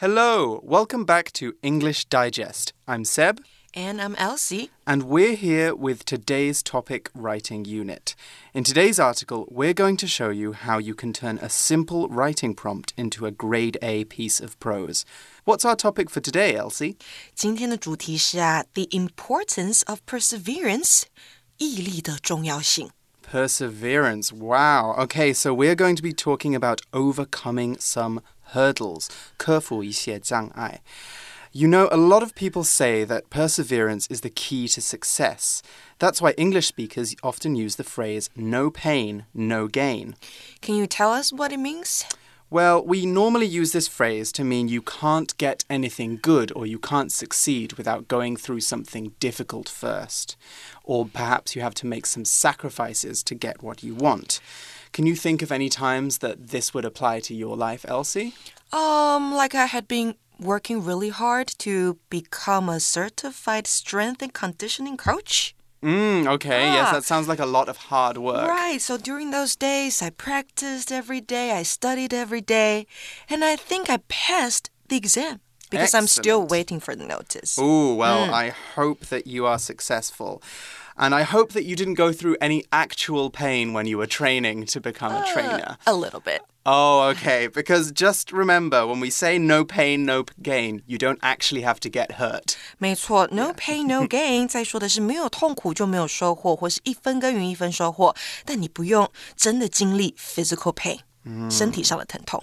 Hello, welcome back to English Digest. I'm Seb. And I'm Elsie. And we're here with today's topic writing unit. In today's article, we're going to show you how you can turn a simple writing prompt into a grade A piece of prose. What's our topic for today, Elsie? 今天的主题是啊，the importance of perseverance，毅力的重要性。 Perseverance. Wow. Okay, so we're going to be talking about overcoming some hurdles. 克服一些障碍. You know, a lot of people say that perseverance is the key to success. That's why English speakers often use the phrase no pain, no gain. Can you tell us what it means? Well, we normally use this phrase to mean you can't get anything good or you can't succeed without going through something difficult first. Or perhaps you have to make some sacrifices to get what you want. Can you think of any times that this would apply to your life, Elsie? Um, like I had been working really hard to become a certified strength and conditioning coach. Mm, okay, yes, Ah. that sounds like a lot of hard work. Right, so during those days, I practiced every day, I studied every day, and I think I passed the exam because I'm still waiting for the notice. Oh, well, I hope that you are successful. And I hope that you didn't go through any actual pain when you were training to become a trainer. A little bit. Oh, okay. Because just remember, when we say no pain, no gain, you don't actually have to get hurt. 没错，no pain no gain，在说的是没有痛苦就没有收获，或是一分耕耘一分收获。但你不用真的经历 physical pain，、身体上的疼痛。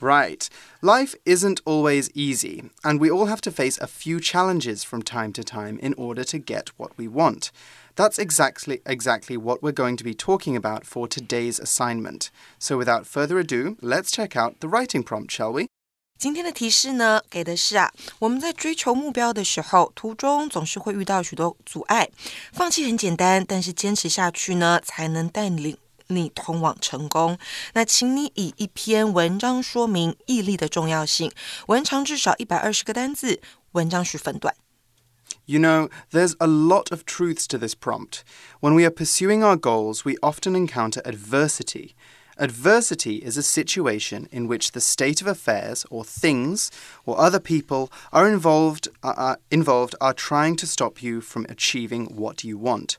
Right. Life isn't always easy, and we all have to face a few challenges from time to time in order to get what we want. That's exactly exactly what we're going to be talking about for today's assignment. So without further ado, let's check out the writing prompt, shall we? 今天的提示呢，给的是啊，我们在追求目标的时候，途中总是会遇到许多阻碍。放弃很简单，但是坚持下去呢，才能带领 你通往成功。那请你以一篇文章说明毅力的重要性，文长至少一百二十个单字，文章需分段。 You know, there's a lot of truths to this prompt. When we are pursuing our goals, we often encounter adversity. Adversity is a situation in which the state of affairs, or things, or other people are involved, uh, uh, involved are trying to stop you from achieving what you want.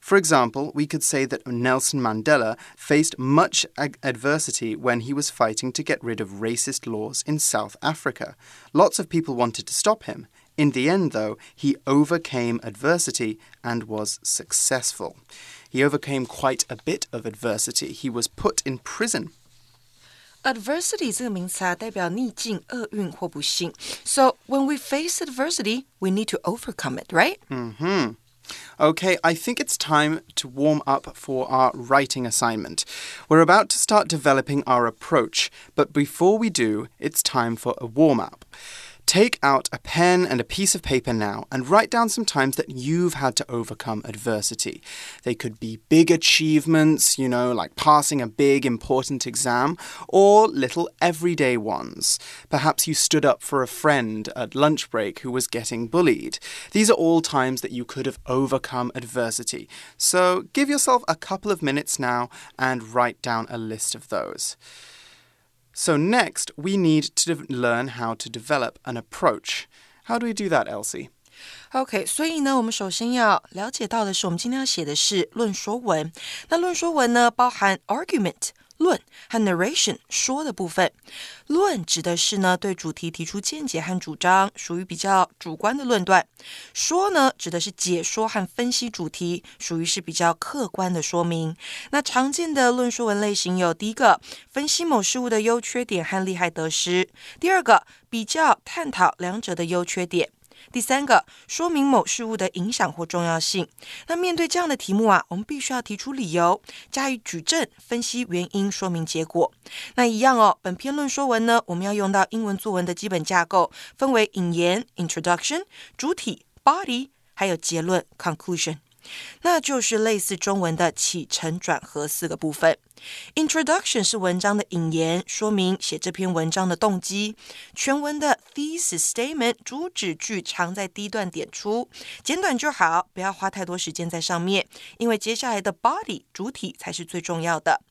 For example, we could say that Nelson Mandela faced much ag- adversity when he was fighting to get rid of racist laws in South Africa. Lots of people wanted to stop him. In the end, though, he overcame adversity and was successful. He overcame quite a bit of adversity. He was put in prison. Adversity 这个名词啊，代表逆境、厄运或不幸。So when we face adversity, we need to overcome it, right? Hmm. Okay, I think it's time to warm up for our writing assignment. We're about to start developing our approach, but before we do, it's time for a warm up. Take out a pen and a piece of paper now and write down some times that you've had to overcome adversity. They could be big achievements, you know, like passing a big important exam, or little everyday ones. Perhaps you stood up for a friend at lunch break who was getting bullied. These are all times that you could have overcome adversity. So give yourself a couple of minutes now and write down a list of those. So, next, we need to de- learn how to develop an approach. How do we do that, Elsie? OK，所以呢，我们首先要了解到的是，我们今天要写的是论说文。那论说文呢，包含 argument 论和 narration 说的部分。论指的是呢对主题提出见解和主张，属于比较主观的论断；说呢指的是解说和分析主题，属于是比较客观的说明。那常见的论说文类型有：第一个，分析某事物的优缺点和利害得失；第二个，比较探讨两者的优缺点。第三个，说明某事物的影响或重要性。那面对这样的题目啊，我们必须要提出理由，加以举证、分析原因、说明结果。那一样哦，本篇论说文呢，我们要用到英文作文的基本架构，分为引言 （introduction）、主体 （body） 还有结论 （conclusion）。那就是类似中文的起承转合四个部分。Introduction 是文章的引言，说明写这篇文章的动机。全文的 thesis statement 主旨句常在第一段点出，简短就好，不要花太多时间在上面，因为接下来的 body 主体才是最重要的。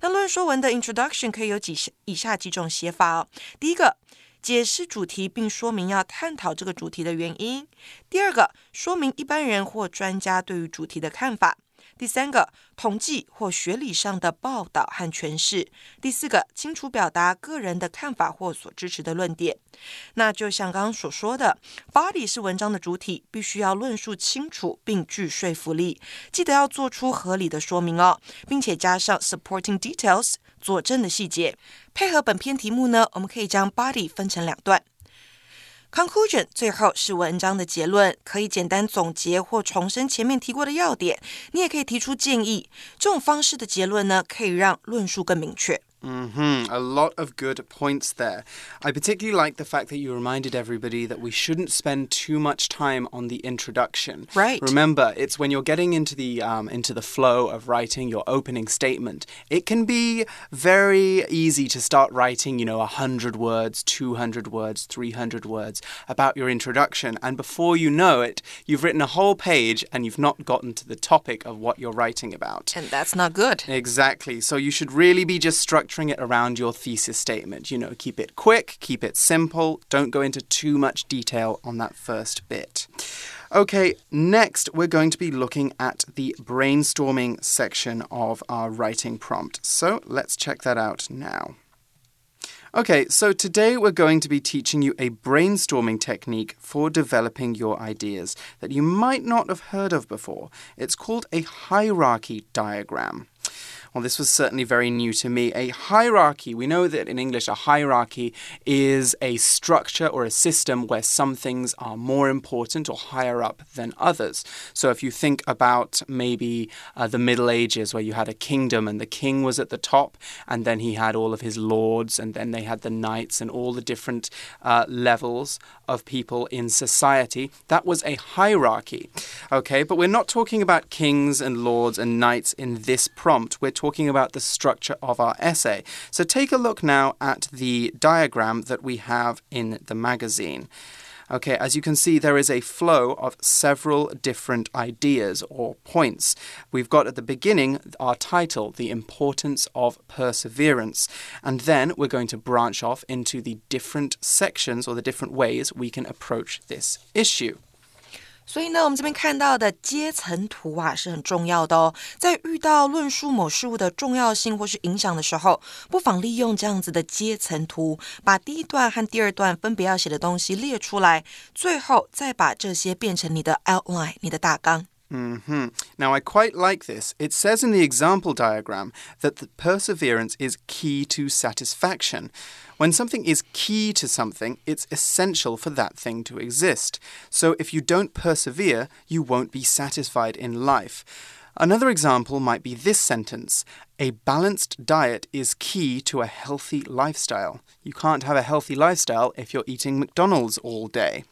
那论说文的 introduction 可以有几以下几种写法哦。第一个，解释主题并说明要探讨这个主题的原因。第二个，说明一般人或专家对于主题的看法。第三个，统计或学理上的报道和诠释；第四个，清楚表达个人的看法或所支持的论点。那就像刚刚所说的，body 是文章的主体，必须要论述清楚并具说服力。记得要做出合理的说明哦，并且加上 supporting details 佐证的细节。配合本篇题目呢，我们可以将 body 分成两段。Conclusion 最后是文章的结论，可以简单总结或重申前面提过的要点。你也可以提出建议。这种方式的结论呢，可以让论述更明确。Mm-hmm. A lot of good points there. I particularly like the fact that you reminded everybody that we shouldn't spend too much time on the introduction. Right. Remember, it's when you're getting into the um, into the flow of writing your opening statement. It can be very easy to start writing, you know, hundred words, two hundred words, three hundred words about your introduction, and before you know it, you've written a whole page and you've not gotten to the topic of what you're writing about. And that's not good. Exactly. So you should really be just structured structuring it around your thesis statement. You know, keep it quick, keep it simple, don't go into too much detail on that first bit. Okay, next we're going to be looking at the brainstorming section of our writing prompt. So let's check that out now. Okay, so today we're going to be teaching you a brainstorming technique for developing your ideas that you might not have heard of before. It's called a hierarchy diagram. Well, this was certainly very new to me. A hierarchy, we know that in English, a hierarchy is a structure or a system where some things are more important or higher up than others. So if you think about maybe uh, the Middle Ages, where you had a kingdom and the king was at the top, and then he had all of his lords, and then they had the knights and all the different uh, levels of people in society, that was a hierarchy. Okay, but we're not talking about kings and lords and knights in this prompt. We're talking about the structure of our essay. So take a look now at the diagram that we have in the magazine. Okay, as you can see, there is a flow of several different ideas or points. We've got at the beginning our title, The Importance of Perseverance, and then we're going to branch off into the different sections or the different ways we can approach this issue. 所以呢，我们这边看到的阶层图啊是很重要的哦。在遇到论述某事物的重要性或是影响的时候，不妨利用这样子的阶层图，把第一段和第二段分别要写的东西列出来，最后再把这些变成你的 outline，你的大纲。Mm -hmm. Now, I quite like this. It says in the example diagram that the perseverance is key to satisfaction. When something is key to something, it's essential for that thing to exist. So, if you don't persevere, you won't be satisfied in life. Another example might be this sentence A balanced diet is key to a healthy lifestyle. You can't have a healthy lifestyle if you're eating McDonald's all day.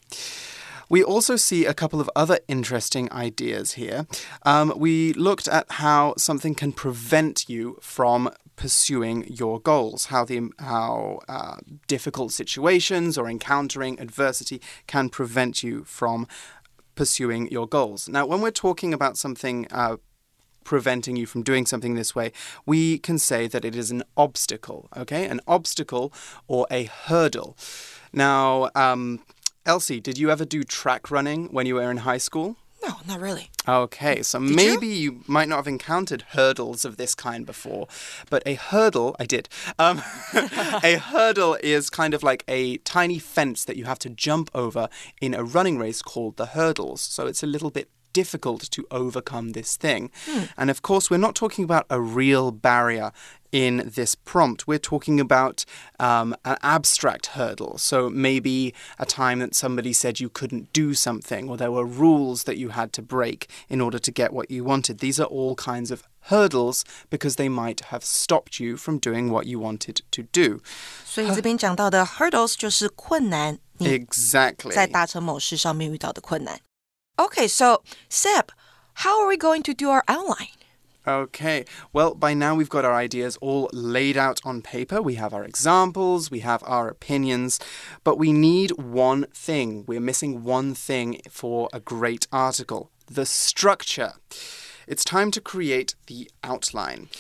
We also see a couple of other interesting ideas here. Um, we looked at how something can prevent you from pursuing your goals, how the how uh, difficult situations or encountering adversity can prevent you from pursuing your goals. Now, when we're talking about something. Uh, preventing you from doing something this way, we can say that it is an obstacle, okay? An obstacle or a hurdle. Now, um, Elsie, did you ever do track running when you were in high school? No, not really. Okay, so did maybe you? you? might not have encountered hurdles of this kind before, but a hurdle, I did. Um, a hurdle is kind of like a tiny fence that you have to jump over in a running race called the hurdles. So it's a little bit difficult to overcome this thing. Hmm. And of course, we're not talking about a real barrier in this prompt. We're talking about um, an abstract hurdle. So maybe a time that somebody said you couldn't do something, or there were rules that you had to break in order to get what you wanted. These are all kinds of hurdles because they might have stopped you from doing what you wanted to do. 所以这边讲到的 hurdles 就是困难。Exactly. 在达成某事上面遇到的困难。 Okay, so Seb, how are we going to do our outline? Okay, well, by now we've got our ideas all laid out on paper. We have our examples, we have our opinions, but we need one thing. We're missing one thing for a great article the structure. It's time to create the outline.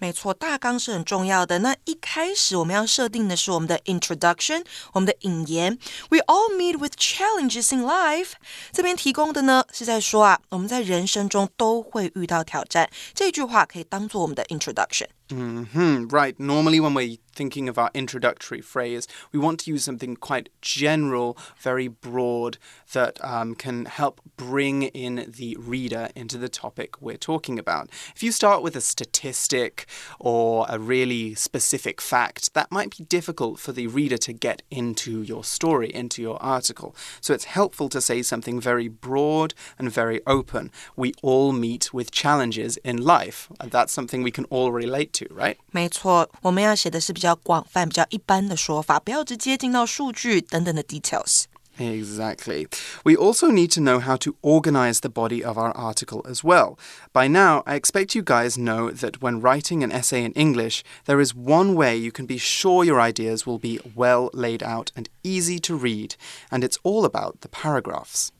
没错，大纲是很重要的。那一开始我们要设定的是我们的 introduction，我们的引言。We all meet with challenges in life。这边提供的呢是在说啊，我们在人生中都会遇到挑战。这句话可以当做我们的 introduction。Mm -hmm, right. Normally, when we're thinking of our introductory phrase, we want to use something quite general, very broad, that um, can help bring in the reader into the topic we're talking about. If you start with a statistic or a really specific fact, that might be difficult for the reader to get into your story, into your article. So it's helpful to say something very broad and very open. We all meet with challenges in life. That's something we can all relate to to, right? 没错，我们要写的是比 较广泛、比较一般的说法，不要直接进到数据等等的 details。Exactly. We also need to know how to organize the body of our article as well. By now, I expect you guys know that when writing an essay in English, there is one way you can be sure your ideas will be well laid out and easy to read, and it's all about the paragraphs.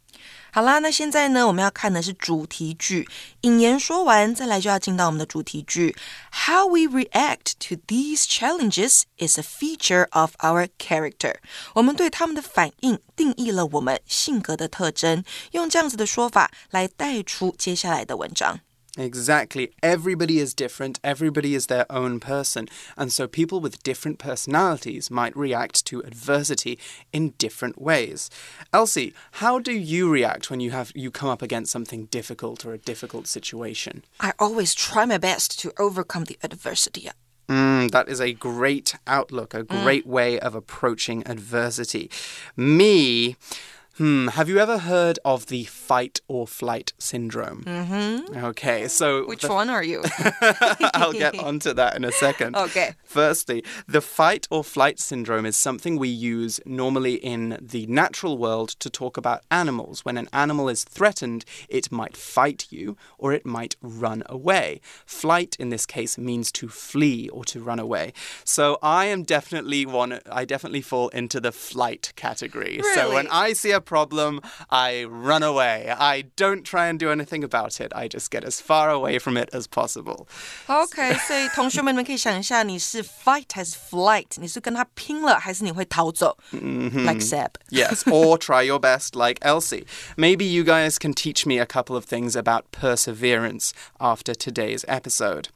好啦，那现在呢，我们要看的是主题句。引言说完，再来就要进到我们的主题句。How we react to these challenges is a feature of our character。我们对他们的反应定义了我们性格的特征。用这样子的说法来带出接下来的文章。Exactly. Everybody is different. Everybody is their own person. And so people with different personalities might react to adversity in different ways. Elsie, how do you react when you have you come up against something difficult or a difficult situation? I always try my best to overcome the adversity. Mm, that is a great outlook, a mm. great mm. way of approaching adversity. Me, Hmm, have you ever heard of the fight or flight syndrome? Mm-hmm. Okay, so. Which one are you? I'll get onto that in a second. Okay. Firstly, the fight or flight syndrome is something we use normally in the natural world to talk about animals. When an animal is threatened, it might fight you or it might run away. Flight in this case means to flee or to run away. So I am definitely one, I definitely fall into the flight category. Really? So when I see a problem, I run away. I don't try and do anything about it. I just get as far away from it as possible. OK，所以同学们，你们可以想一下，你是 fight 还是 flight？你是跟他拼了，还是你会逃走、mm -hmm.？Like Seb. yes, or try your best, like Elsie. Maybe you guys can teach me a couple of things about perseverance after today's episode.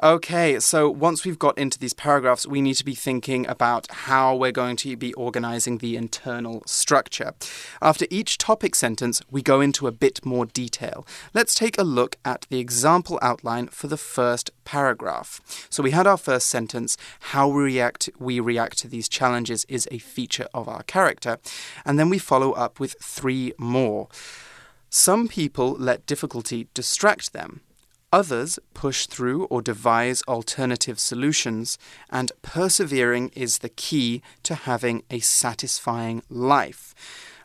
Okay, so once we've got into these paragraphs, we need to be thinking about how we're going to be organizing the internal structure. After each topic sentence, we go into a bit more detail. Let's take a look at the example outline for the first paragraph. So we had our first sentence, how we react we react to these challenges is a feature of our character, and then we follow up with three more. Some people let difficulty distract them. Others push through or devise alternative solutions, and persevering is the key to having a satisfying life.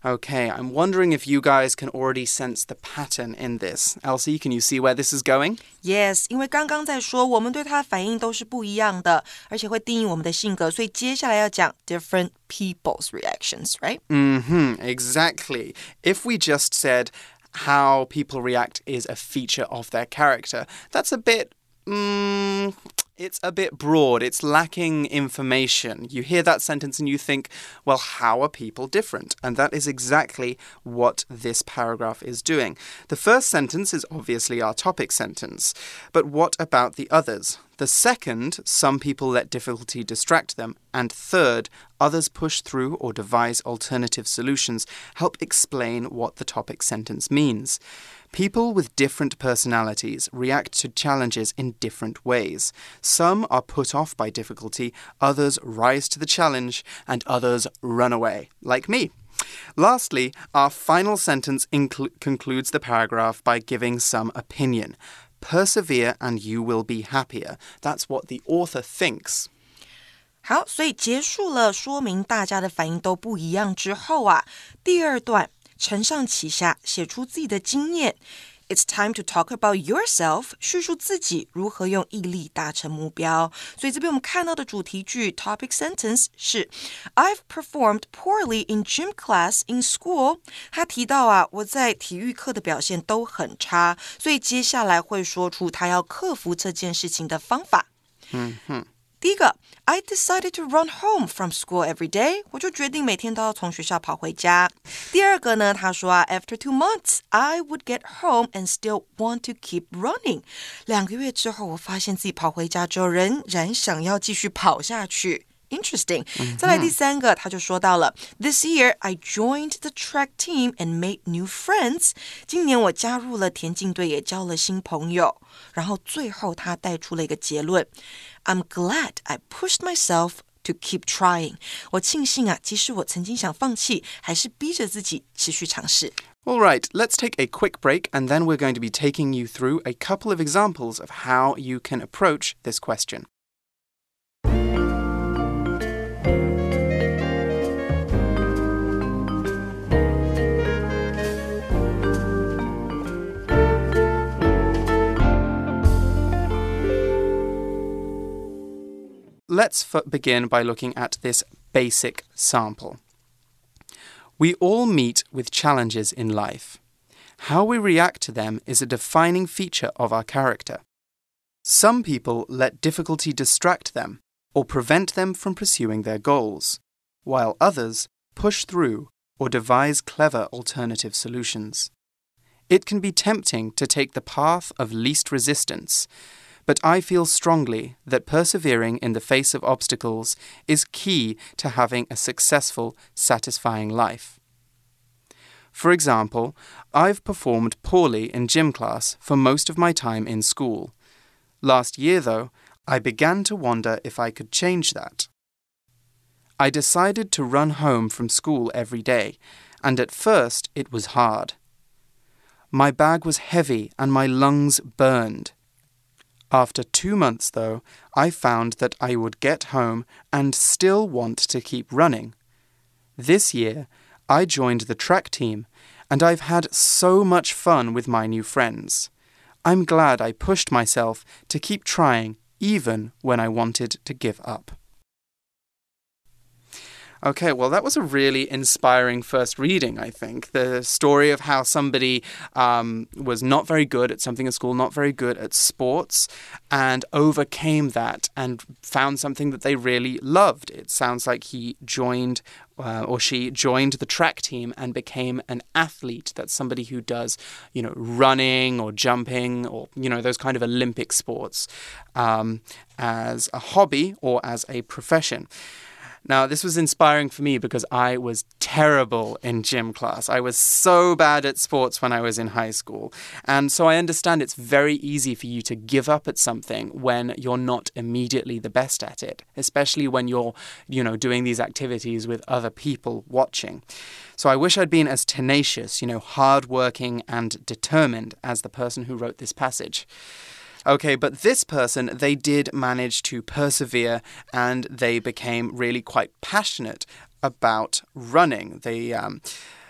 Okay, I'm wondering if you guys can already sense the pattern in this. Elsie, can you see where this is going? Yes，因为刚刚在说我们对他的反应都是不一样的，而且会定义我们的性格，所以接下来要讲 different people's reactions, right? Mm-hmm, exactly. If we just said how people react is a feature of their character. That's a bit. Mm, it's a bit broad. It's lacking information. You hear that sentence and you think, well, how are people different? And that is exactly what this paragraph is doing. The first sentence is obviously our topic sentence. But what about the others? The second, some people let difficulty distract them. And third, others push through or devise alternative solutions, help explain what the topic sentence means. People with different personalities react to challenges in different ways. Some are put off by difficulty, others rise to the challenge, and others run away, like me. Lastly, our final sentence concludes the paragraph by giving some opinion. Persevere and you will be happier. That's what the author thinks. 好，所以结束了说明大家的反应都不一样之后啊，第二段 承上启下，写出自己的经验。It's time to talk about yourself，叙述自己如何用毅力达成目标。所以这边我们看到的主题句 topic sentence 是 I've performed poorly in gym class in school。他提到啊，我在体育课的表现都很差，所以接下来会说出他要克服这件事情的方法。嗯哼。第一个，I decided to run home from school every day，我就决定每天都要从学校跑回家。第二个呢，他说啊，After two months, I would get home and still want to keep running。两个月之后，我发现自己跑回家之后，仍然想要继续跑下去。Interesting。再来第三个，他就说到了，This year I joined the track team and made new friends。今年我加入了田径队，也交了新朋友。然后最后他带出了一个结论：I'm glad I pushed myself to keep trying。我庆幸啊，即使我曾经想放弃，还是逼着自己持续尝试。All right, let's take a quick break and then we're going to be taking you through a couple of examples of how you can approach this question. Let's begin by looking at this basic sample. We all meet with challenges in life. How we react to them is a defining feature of our character. Some people let difficulty distract them or prevent them from pursuing their goals, while others push through or devise clever alternative solutions. It can be tempting to take the path of least resistance but I feel strongly that persevering in the face of obstacles is key to having a successful, satisfying life. For example, I've performed poorly in gym class for most of my time in school. Last year, though, I began to wonder if I could change that. I decided to run home from school every day, and at first it was hard. My bag was heavy and my lungs burned. After two months, though, I found that I would get home and still want to keep running. This year, I joined the track team, and I've had so much fun with my new friends. I'm glad I pushed myself to keep trying even when I wanted to give up. Okay, well, that was a really inspiring first reading, I think. The story of how somebody um, was not very good at something in school, not very good at sports, and overcame that and found something that they really loved. It sounds like he joined uh, or she joined the track team and became an athlete. That's somebody who does, you know, running or jumping or, you know, those kind of Olympic sports um, as a hobby or as a profession. Now, this was inspiring for me because I was terrible in gym class. I was so bad at sports when I was in high school. And so I understand it's very easy for you to give up at something when you're not immediately the best at it, especially when you're, you know, doing these activities with other people watching. So I wish I'd been as tenacious, you know, hardworking and determined as the person who wrote this passage. Okay, but this person, they did manage to persevere and they became really quite passionate about running. They, um,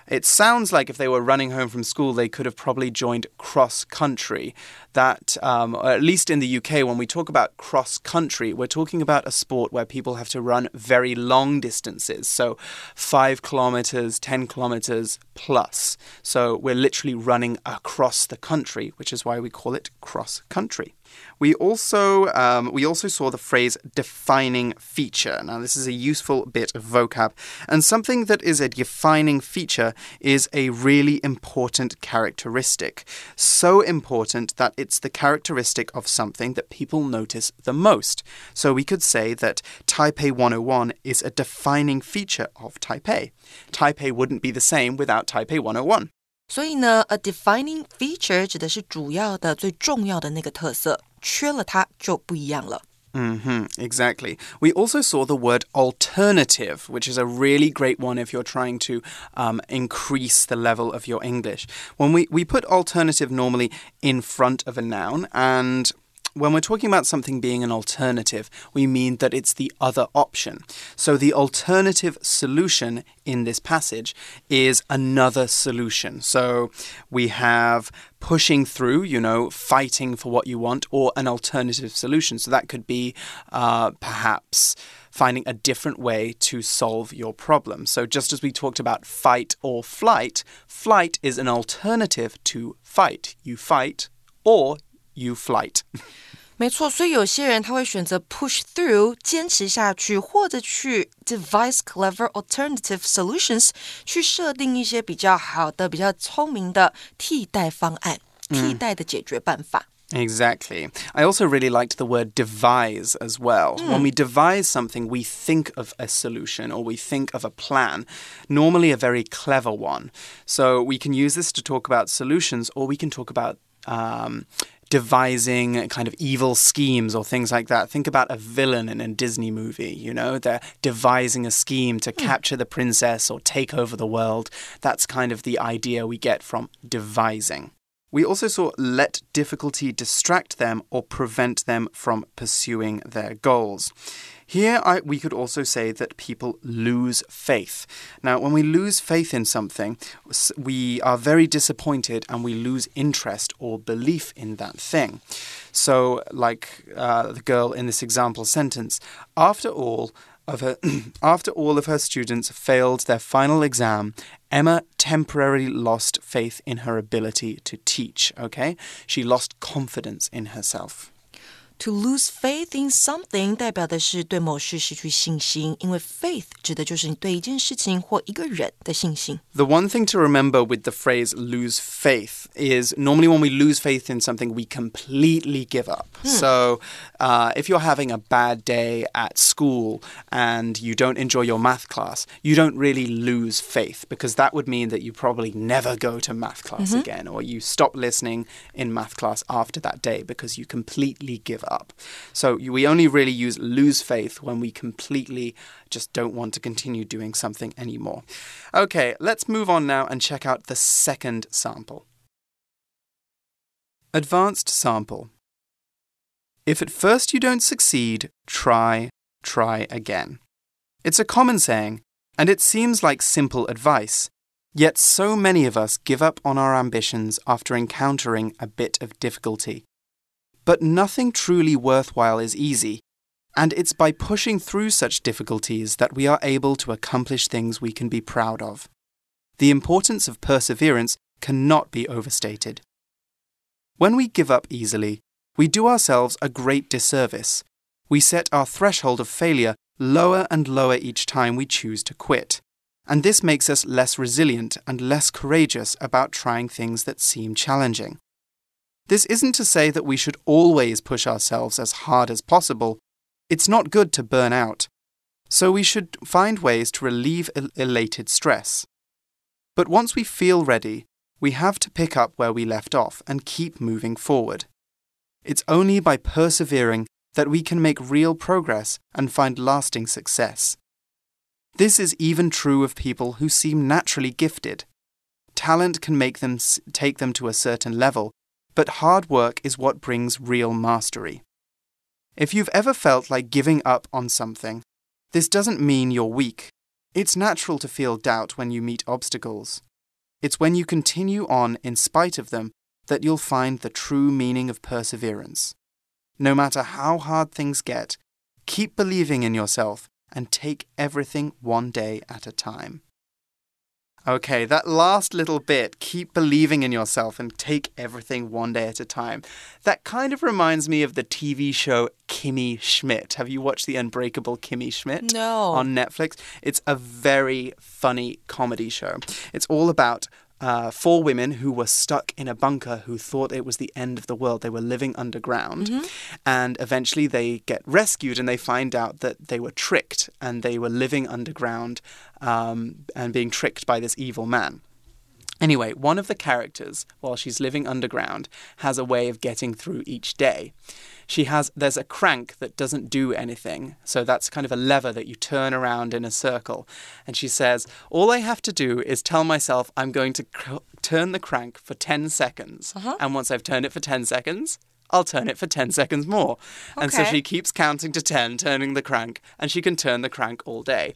it sounds like if they were running home from school, they could have probably joined cross country. That, um, at least in the UK, when we talk about cross country, we're talking about a sport where people have to run very long distances. So, five kilometers, 10 kilometers plus. So, we're literally running across the country, which is why we call it cross country. We also um, we also saw the phrase defining feature. Now this is a useful bit of vocab, and something that is a defining feature is a really important characteristic. So important that it's the characteristic of something that people notice the most. So we could say that Taipei 101 is a defining feature of Taipei. Taipei wouldn't be the same without Taipei 101. 所以呢，a defining feature 指的是主要的、最重要的那个特色，缺了它就不一样了。 Mm -hmm, exactly. We also saw the word alternative, which is a really great one if you're trying to um, increase the level of your English. When we, we put alternative normally in front of a noun, and when we're talking about something being an alternative, we mean that it's the other option. So the alternative solution in this passage is another solution. So we have pushing through, you know, fighting for what you want, or an alternative solution. So that could be uh, perhaps finding a different way to solve your problem. So, just as we talked about fight or flight, flight is an alternative to fight. You fight or you flight. 没错，所以有些人他会选择 push through，坚持下去，或者去 devise clever alternative solutions，去设定一些比较好的、比较聪明的替代方案、替代的解决办法。Exactly. I also really liked the word devise as well. Mm. When we devise something, we think of a solution or we think of a plan, normally a very clever one. So we can use this to talk about solutions or we can talk about. Um, devising kind of evil schemes or things like that. Think about a villain in a Disney movie, you know, they're devising a scheme to mm. capture the princess or take over the world. That's kind of the idea we get from devising. We also saw let difficulty distract them or prevent them from pursuing their goals. Here, I, we could also say that people lose faith. Now, when we lose faith in something, we are very disappointed and we lose interest or belief in that thing. So, like uh, the girl in this example sentence, after all, of her after all of her students failed their final exam, Emma temporarily lost faith in her ability to teach, okay? She lost confidence in herself. To lose faith in something 代表的是对某事失去信心，因为 faith 指的就是你对一件事情或一个人的信心。The one thing to remember with the phrase lose faith is normally when we lose faith in something, we completely give up. Hmm. So uh, if you're having a bad day at school and you don't enjoy your math class, you don't really lose faith because that would mean that you probably never go to math class mm -hmm. again or you stop listening in math class after that day because you completely give up. So we only really use lose faith when we completely just don't want to continue doing something anymore. Okay, let's move on now and check out the second sample. Advanced sample. If at first you don't succeed, try, try again. It's a common saying, and it seems like simple advice. Yet so many of us give up on our ambitions after encountering a bit of difficulty. But nothing truly worthwhile is easy, and it's by pushing through such difficulties that we are able to accomplish things we can be proud of. The importance of perseverance cannot be overstated. When we give up easily, we do ourselves a great disservice. We set our threshold of failure lower and lower each time we choose to quit. And this makes us less resilient and less courageous about trying things that seem challenging. This isn't to say that we should always push ourselves as hard as possible. It's not good to burn out. So we should find ways to relieve elated stress. But once we feel ready, we have to pick up where we left off and keep moving forward. It's only by persevering that we can make real progress and find lasting success. This is even true of people who seem naturally gifted. Talent can make them take them to a certain level, but hard work is what brings real mastery. If you've ever felt like giving up on something, this doesn't mean you're weak. It's natural to feel doubt when you meet obstacles. It's when you continue on in spite of them that you'll find the true meaning of perseverance. No matter how hard things get, keep believing in yourself and take everything one day at a time. Okay, that last little bit, keep believing in yourself and take everything one day at a time. That kind of reminds me of the TV show Kimmy Schmidt. Have you watched The Unbreakable Kimmy Schmidt? No. On Netflix? It's a very funny comedy show. It's all about uh, four women who were stuck in a bunker who thought it was the end of the world. They were living underground. Mm -hmm. And eventually they get rescued and they find out that they were tricked and they were living underground um, and being tricked by this evil man. Anyway, one of the characters, while she's living underground, has a way of getting through each day she has there's a crank that doesn't do anything. So that's kind of a lever that you turn around in a circle. And she says, "All I have to do is tell myself I'm going to cr- turn the crank for 10 seconds. Uh-huh. And once I've turned it for 10 seconds, I'll turn it for 10 seconds more. And so she keeps counting to 10, turning the crank, and she can turn the crank all day.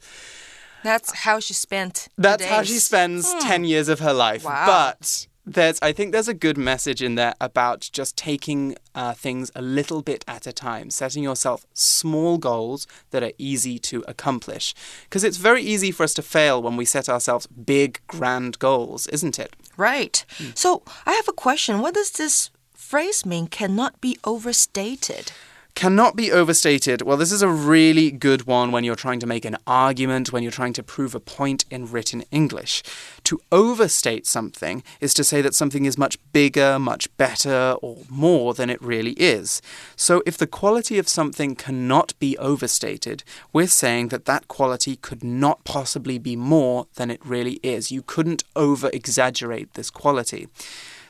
That's how she spent. That's how she spends 10 years of her life. Wow. But there's I think there's a good message in there about just taking uh, things a little bit at a time, setting yourself small goals that are easy to accomplish. Because it's very easy for us to fail when we set ourselves big, grand goals, isn't it? Right. So I have a question. What does this phrase mean? Cannot be overstated. Cannot be overstated. Well, this is a really good one when you're trying to make an argument, when you're trying to prove a point in written English. To overstate something is to say that something is much bigger, much better, or more than it really is. So, if the quality of something cannot be overstated, we're saying that that quality could not possibly be more than it really is. You couldn't over exaggerate this quality.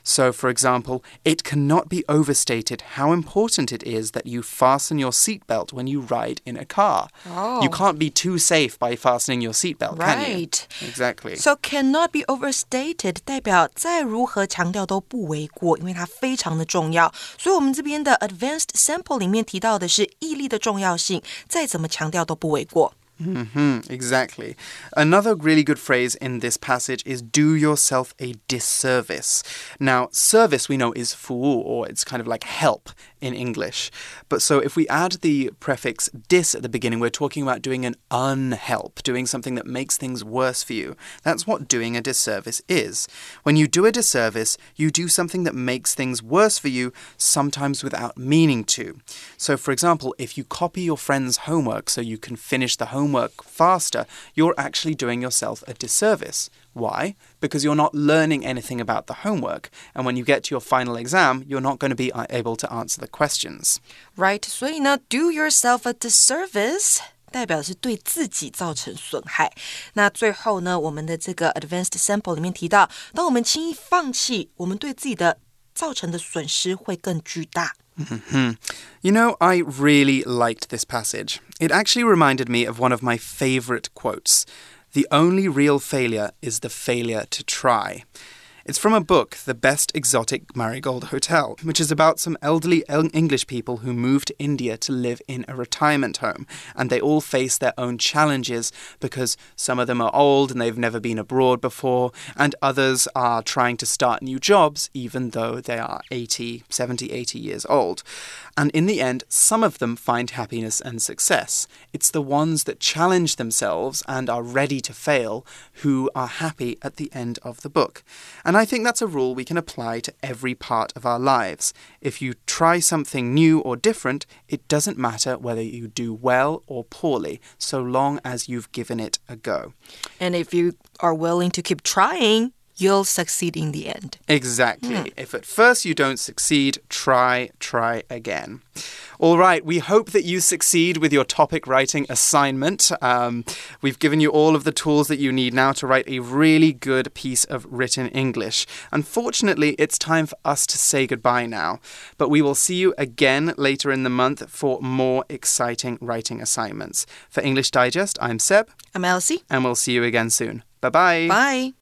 So, for example, it cannot be overstated how important it is that you fasten your seatbelt when you ride in a car. Oh. You can't be too safe by fastening your seatbelt, can you? Right. Exactly. So cannot be overstated 代表再如何强调都不为过，因为它非常的重要。所以我们这边的 advanced sample 里面提到的是毅力的重要性，再怎么强调都不为过。 Hmm exactly. Another really good phrase in this passage is do yourself a disservice. Now, service we know is fu, or it's kind of like help in English. But so if we add the prefix dis at the beginning, we're talking about doing an unhelp, doing something that makes things worse for you. That's what doing a disservice is. When you do a disservice, you do something that makes things worse for you, sometimes without meaning to. So, for example, if you copy your friend's homework so you can finish the homework faster, you're actually doing yourself a disservice. Why? Because you're not learning anything about the homework. And when you get to your final exam, you're not going to be uh, able to answer the questions. Right，所以呢，do yourself a disservice。代表是对自己造成损害。那最后呢，我们的这个 advanced sample 里面提到，当我们轻易放弃，我们对自己的造成的损失会更巨大。 You know, I really liked this passage. It actually reminded me of one of my favorite quotes The only real failure is the failure to try. It's from a book, The Best Exotic Marigold Hotel, which is about some elderly English people who moved to India to live in a retirement home. And they all face their own challenges because some of them are old and they've never been abroad before, and others are trying to start new jobs even though they are 80, 70, 80 years old. And in the end, some of them find happiness and success. It's the ones that challenge themselves and are ready to fail who are happy at the end of the book. And think that's a rule we can apply to every part of our lives. If you try something new or different, it doesn't matter whether you do well or poorly, so long as you've given it a go. And if you are willing to keep trying, you'll succeed in the end. Exactly. If at first you don't succeed, try, try again. All right, we hope that you succeed with your topic writing assignment. Um, we've given you all of the tools that you need now to write a really good piece of written English. Unfortunately, it's time for us to say goodbye now, but we will see you again later in the month for more exciting writing assignments. For English Digest, I'm Seb, I'm Elsie. and we'll see you again soon. Bye-bye. Bye.